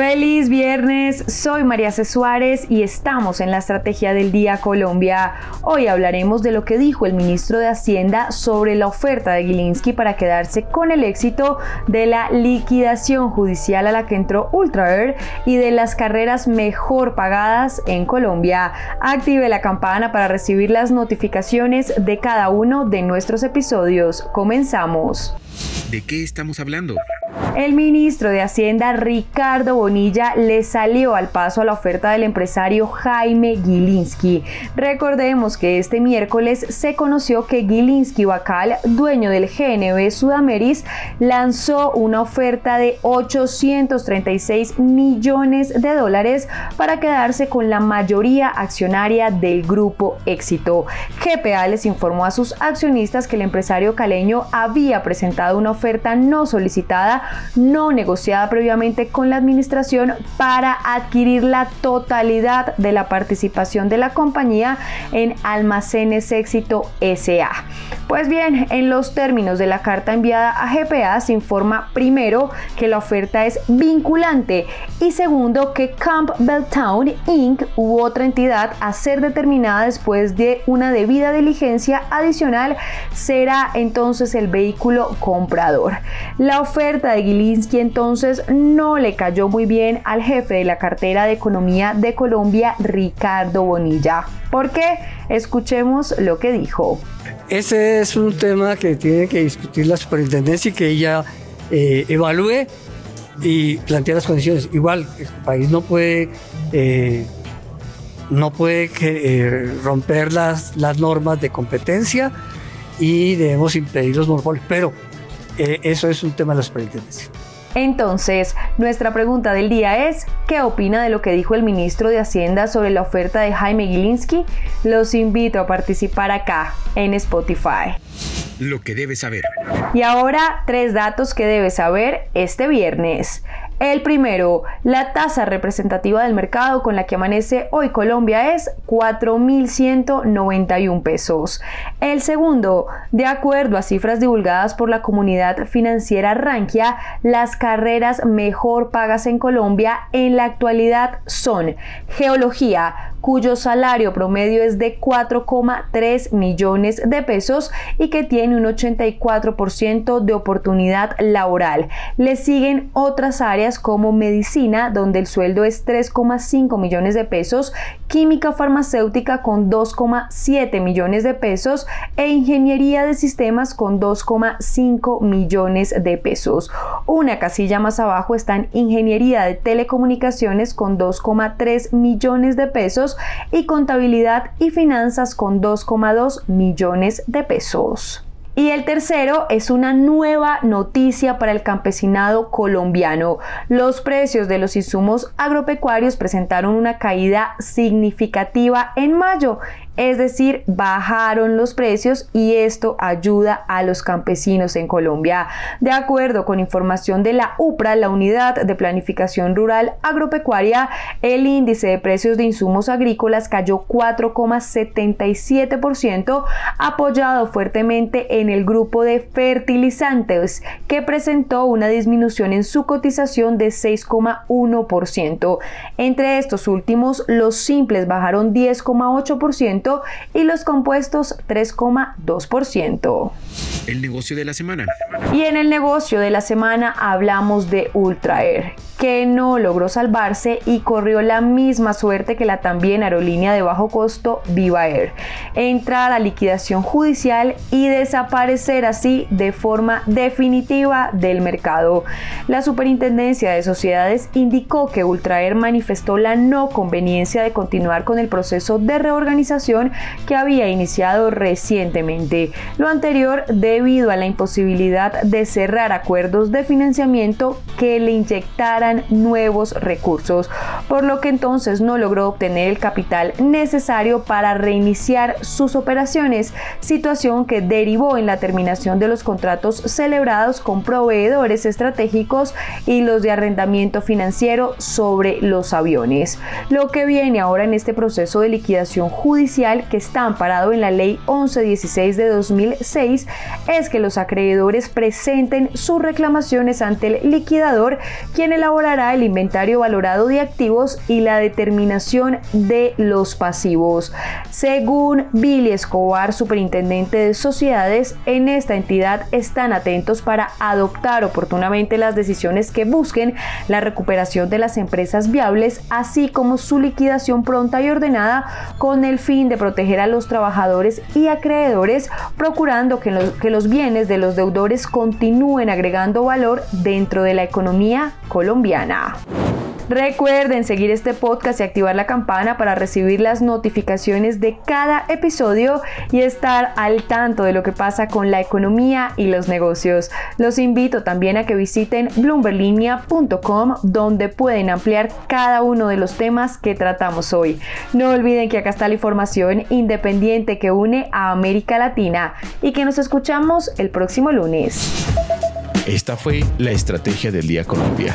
Feliz viernes, soy María C. Suárez y estamos en la Estrategia del Día Colombia. Hoy hablaremos de lo que dijo el ministro de Hacienda sobre la oferta de Gilinski para quedarse con el éxito de la liquidación judicial a la que entró Ultraer y de las carreras mejor pagadas en Colombia. Active la campana para recibir las notificaciones de cada uno de nuestros episodios. Comenzamos. ¿De qué estamos hablando? El ministro de Hacienda Ricardo Bonilla le salió al paso a la oferta del empresario Jaime Gilinski. Recordemos que este miércoles se conoció que Gilinski Bacal, dueño del GNB Sudameris, lanzó una oferta de 836 millones de dólares para quedarse con la mayoría accionaria del grupo Éxito. GPA les informó a sus accionistas que el empresario caleño había presentado una oferta no solicitada no negociada previamente con la administración para adquirir la totalidad de la participación de la compañía en Almacenes Éxito SA. Pues bien, en los términos de la carta enviada a GPA se informa primero que la oferta es vinculante y segundo que Campbell Town Inc. u otra entidad a ser determinada después de una debida diligencia adicional será entonces el vehículo comprador. La oferta de Gilinski entonces no le cayó muy bien al jefe de la cartera de economía de Colombia, Ricardo Bonilla. ¿Por qué? Escuchemos lo que dijo. Ese es un tema que tiene que discutir la superintendencia y que ella eh, evalúe y plantee las condiciones. Igual, el país no puede, eh, no puede eh, romper las, las normas de competencia y debemos impedir los monopolios, pero eso es un tema de la superintendencia. Entonces, nuestra pregunta del día es, ¿qué opina de lo que dijo el ministro de Hacienda sobre la oferta de Jaime Gilinski? Los invito a participar acá en Spotify. Lo que debes saber. Y ahora, tres datos que debes saber este viernes. El primero, la tasa representativa del mercado con la que amanece hoy Colombia es 4.191 pesos. El segundo, de acuerdo a cifras divulgadas por la comunidad financiera Rankia, las carreras mejor pagas en Colombia en la actualidad son geología, cuyo salario promedio es de 4,3 millones de pesos y que tiene un 84% de oportunidad laboral. Le siguen otras áreas como medicina, donde el sueldo es 3,5 millones de pesos, química farmacéutica con 2,7 millones de pesos e ingeniería de sistemas con 2,5 millones de pesos. Una casilla más abajo está en ingeniería de telecomunicaciones con 2,3 millones de pesos y contabilidad y finanzas con 2,2 millones de pesos. Y el tercero es una nueva noticia para el campesinado colombiano. Los precios de los insumos agropecuarios presentaron una caída significativa en mayo es decir, bajaron los precios y esto ayuda a los campesinos en Colombia. De acuerdo con información de la UPRA, la Unidad de Planificación Rural Agropecuaria, el índice de precios de insumos agrícolas cayó 4,77%, apoyado fuertemente en el grupo de fertilizantes, que presentó una disminución en su cotización de 6,1%. Entre estos últimos, los simples bajaron 10,8%, y los compuestos 3,2%. El negocio de la semana. Y en el negocio de la semana hablamos de Ultraer, que no logró salvarse y corrió la misma suerte que la también aerolínea de bajo costo Viva Air, entrar a liquidación judicial y desaparecer así de forma definitiva del mercado. La Superintendencia de Sociedades indicó que Ultraer manifestó la no conveniencia de continuar con el proceso de reorganización licitación que había iniciado recientemente. Lo anterior debido a la imposibilidad de cerrar acuerdos de financiamiento que le inyectaran nuevos recursos, por lo que entonces no logró obtener el capital necesario para reiniciar sus operaciones, situación que derivó en la terminación de los contratos celebrados con proveedores estratégicos y los de arrendamiento financiero sobre los aviones. Lo que viene ahora en este proceso de liquidación que está amparado en la ley 1116 de 2006 es que los acreedores presenten sus reclamaciones ante el liquidador, quien elaborará el inventario valorado de activos y la determinación de los pasivos. Según Billy Escobar, superintendente de sociedades, en esta entidad están atentos para adoptar oportunamente las decisiones que busquen la recuperación de las empresas viables, así como su liquidación pronta y ordenada con el fin de proteger a los trabajadores y acreedores, procurando que los, que los bienes de los deudores continúen agregando valor dentro de la economía colombiana. Recuerden seguir este podcast y activar la campana para recibir las notificaciones de cada episodio y estar al tanto de lo que pasa con la economía y los negocios. Los invito también a que visiten bloomberlinia.com donde pueden ampliar cada uno de los temas que tratamos hoy. No olviden que acá está la información independiente que une a América Latina y que nos escuchamos el próximo lunes. Esta fue la Estrategia del Día Colombia